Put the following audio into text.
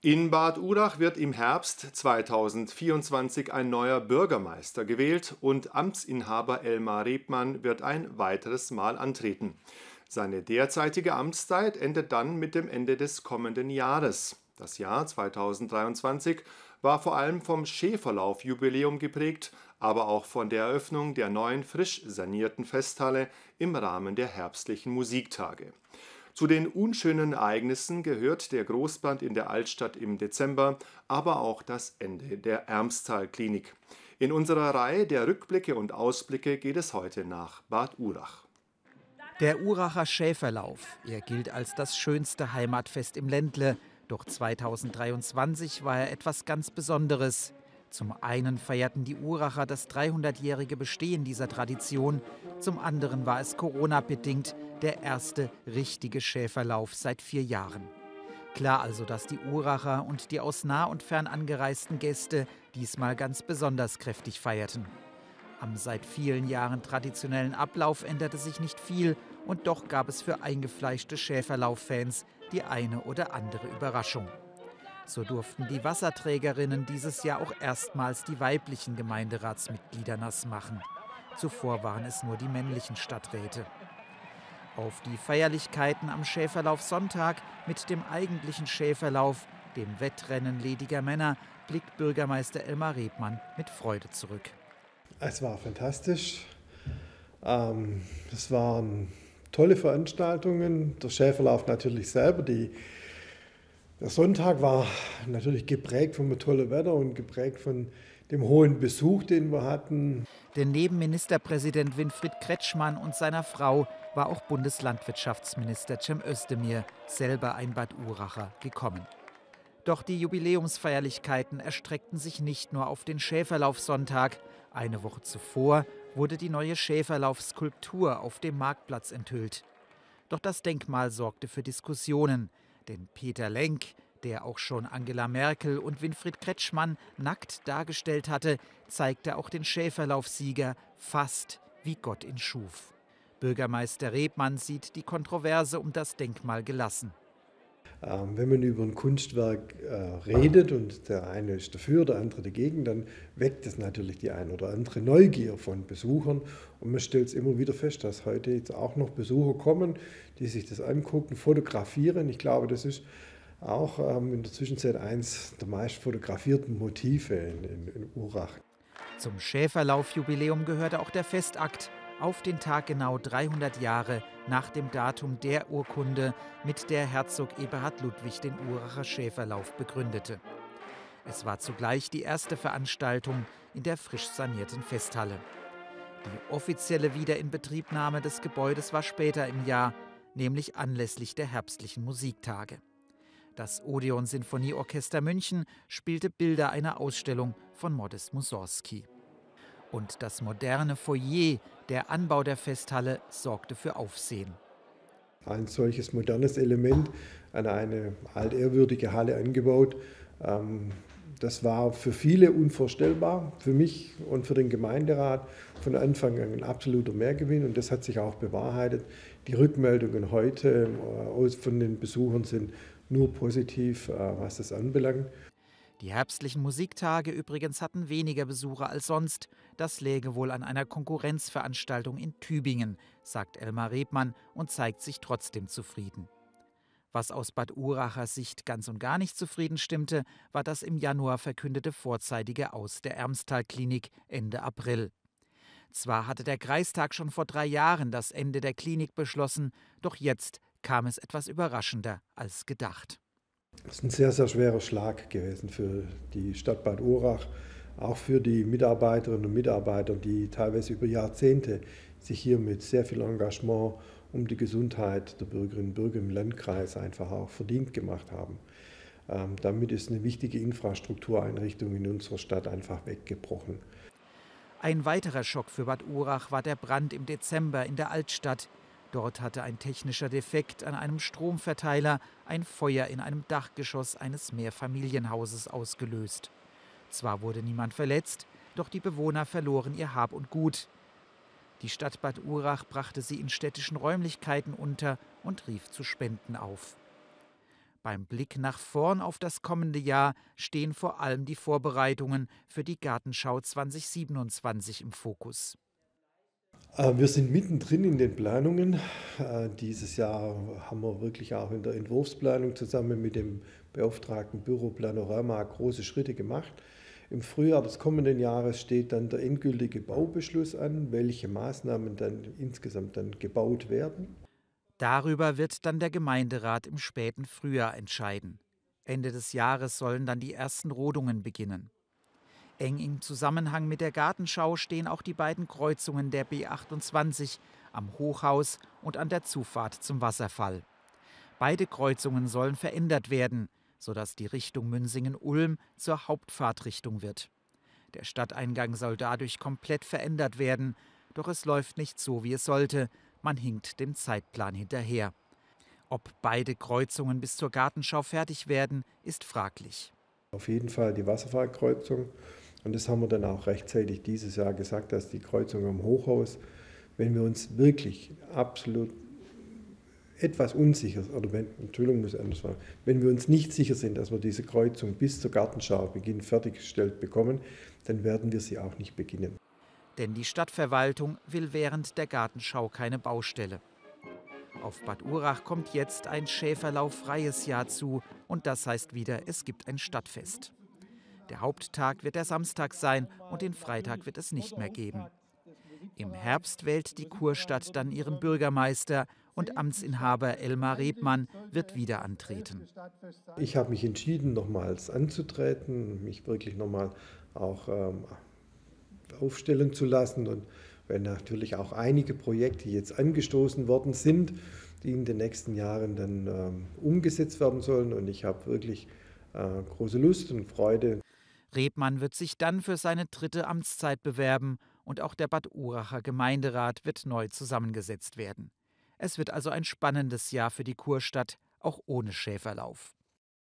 In Bad Urach wird im Herbst 2024 ein neuer Bürgermeister gewählt und Amtsinhaber Elmar Rebmann wird ein weiteres Mal antreten. Seine derzeitige Amtszeit endet dann mit dem Ende des kommenden Jahres. Das Jahr 2023 war vor allem vom Schäferlauf-Jubiläum geprägt, aber auch von der Eröffnung der neuen frisch sanierten Festhalle im Rahmen der herbstlichen Musiktage. Zu den unschönen Ereignissen gehört der Großbrand in der Altstadt im Dezember, aber auch das Ende der Ermstal-Klinik. In unserer Reihe der Rückblicke und Ausblicke geht es heute nach Bad Urach. Der Uracher Schäferlauf. Er gilt als das schönste Heimatfest im Ländle. Doch 2023 war er etwas ganz Besonderes. Zum einen feierten die Uracher das 300-jährige Bestehen dieser Tradition, zum anderen war es Corona-bedingt der erste richtige Schäferlauf seit vier Jahren. Klar also, dass die Uracher und die aus nah und fern angereisten Gäste diesmal ganz besonders kräftig feierten. Am seit vielen Jahren traditionellen Ablauf änderte sich nicht viel und doch gab es für eingefleischte Schäferlauf-Fans die eine oder andere Überraschung. So durften die Wasserträgerinnen dieses Jahr auch erstmals die weiblichen Gemeinderatsmitglieder nass machen. Zuvor waren es nur die männlichen Stadträte. Auf die Feierlichkeiten am Schäferlauf Sonntag mit dem eigentlichen Schäferlauf, dem Wettrennen lediger Männer, blickt Bürgermeister Elmar Rebmann mit Freude zurück. Es war fantastisch. Ähm, es waren tolle Veranstaltungen. Der Schäferlauf natürlich selber, die der Sonntag war natürlich geprägt vom tollen Wetter und geprägt von dem hohen Besuch, den wir hatten. Denn neben Ministerpräsident Winfried Kretschmann und seiner Frau war auch Bundeslandwirtschaftsminister Cem Özdemir, selber ein Bad Uracher, gekommen. Doch die Jubiläumsfeierlichkeiten erstreckten sich nicht nur auf den Schäferlaufsonntag. Eine Woche zuvor wurde die neue Schäferlaufskulptur auf dem Marktplatz enthüllt. Doch das Denkmal sorgte für Diskussionen. Denn Peter Lenk, der auch schon Angela Merkel und Winfried Kretschmann nackt dargestellt hatte, zeigte auch den Schäferlaufsieger fast wie Gott ihn schuf. Bürgermeister Rebmann sieht die Kontroverse um das Denkmal gelassen. Ähm, wenn man über ein Kunstwerk äh, redet und der eine ist dafür, der andere dagegen, dann weckt es natürlich die ein oder andere Neugier von Besuchern. Und man stellt es immer wieder fest, dass heute jetzt auch noch Besucher kommen, die sich das angucken, fotografieren. Ich glaube, das ist auch ähm, in der Zwischenzeit eins der meist fotografierten Motive in, in, in Urach. Zum Schäferlaufjubiläum gehörte auch der Festakt auf den Tag genau 300 Jahre nach dem Datum der Urkunde, mit der Herzog Eberhard Ludwig den Uracher Schäferlauf begründete. Es war zugleich die erste Veranstaltung in der frisch sanierten Festhalle. Die offizielle Wiederinbetriebnahme des Gebäudes war später im Jahr, nämlich anlässlich der herbstlichen Musiktage. Das Odeon Sinfonieorchester München spielte Bilder einer Ausstellung von Modest Mussorgsky. Und das moderne Foyer, der Anbau der Festhalle, sorgte für Aufsehen. Ein solches modernes Element an eine altehrwürdige Halle angebaut, ähm, das war für viele unvorstellbar, für mich und für den Gemeinderat von Anfang an ein absoluter Mehrgewinn und das hat sich auch bewahrheitet. Die Rückmeldungen heute äh, von den Besuchern sind nur positiv, äh, was das anbelangt. Die herbstlichen Musiktage übrigens hatten weniger Besucher als sonst. Das läge wohl an einer Konkurrenzveranstaltung in Tübingen, sagt Elmar Rebmann und zeigt sich trotzdem zufrieden. Was aus Bad Urachers Sicht ganz und gar nicht zufrieden stimmte, war das im Januar verkündete vorzeitige Aus der Ermstal-Klinik Ende April. Zwar hatte der Kreistag schon vor drei Jahren das Ende der Klinik beschlossen, doch jetzt kam es etwas überraschender als gedacht. Es ist ein sehr, sehr schwerer Schlag gewesen für die Stadt Bad Urach, auch für die Mitarbeiterinnen und Mitarbeiter, die teilweise über Jahrzehnte sich hier mit sehr viel Engagement um die Gesundheit der Bürgerinnen und Bürger im Landkreis einfach auch verdient gemacht haben. Ähm, damit ist eine wichtige Infrastruktureinrichtung in unserer Stadt einfach weggebrochen. Ein weiterer Schock für Bad Urach war der Brand im Dezember in der Altstadt. Dort hatte ein technischer Defekt an einem Stromverteiler ein Feuer in einem Dachgeschoss eines Mehrfamilienhauses ausgelöst. Zwar wurde niemand verletzt, doch die Bewohner verloren ihr Hab und Gut. Die Stadt Bad Urach brachte sie in städtischen Räumlichkeiten unter und rief zu Spenden auf. Beim Blick nach vorn auf das kommende Jahr stehen vor allem die Vorbereitungen für die Gartenschau 2027 im Fokus. Äh, wir sind mittendrin in den Planungen. Äh, dieses Jahr haben wir wirklich auch in der Entwurfsplanung zusammen mit dem beauftragten Büro Planorama große Schritte gemacht. Im Frühjahr des kommenden Jahres steht dann der endgültige Baubeschluss an, welche Maßnahmen dann insgesamt dann gebaut werden. Darüber wird dann der Gemeinderat im späten Frühjahr entscheiden. Ende des Jahres sollen dann die ersten Rodungen beginnen. Eng im Zusammenhang mit der Gartenschau stehen auch die beiden Kreuzungen der B28 am Hochhaus und an der Zufahrt zum Wasserfall. Beide Kreuzungen sollen verändert werden sodass die Richtung Münsingen-Ulm zur Hauptfahrtrichtung wird. Der Stadteingang soll dadurch komplett verändert werden, doch es läuft nicht so, wie es sollte. Man hinkt dem Zeitplan hinterher. Ob beide Kreuzungen bis zur Gartenschau fertig werden, ist fraglich. Auf jeden Fall die Wasserfallkreuzung. Und das haben wir dann auch rechtzeitig dieses Jahr gesagt, dass die Kreuzung am Hochhaus, wenn wir uns wirklich absolut etwas unsicher, oder wenn, Entschuldigung, muss ich anders sagen, wenn wir uns nicht sicher sind, dass wir diese Kreuzung bis zur Gartenschau-Beginn fertiggestellt bekommen, dann werden wir sie auch nicht beginnen. Denn die Stadtverwaltung will während der Gartenschau keine Baustelle. Auf Bad Urach kommt jetzt ein schäferlauffreies Jahr zu und das heißt wieder, es gibt ein Stadtfest. Der Haupttag wird der Samstag sein und den Freitag wird es nicht mehr geben. Im Herbst wählt die Kurstadt dann ihren Bürgermeister und Amtsinhaber Elmar Rebmann wird wieder antreten. Ich habe mich entschieden, nochmals anzutreten, mich wirklich nochmal auch ähm, aufstellen zu lassen und wenn natürlich auch einige Projekte jetzt angestoßen worden sind, die in den nächsten Jahren dann ähm, umgesetzt werden sollen und ich habe wirklich äh, große Lust und Freude. Rebmann wird sich dann für seine dritte Amtszeit bewerben und auch der Bad Uracher Gemeinderat wird neu zusammengesetzt werden. Es wird also ein spannendes Jahr für die Kurstadt, auch ohne Schäferlauf.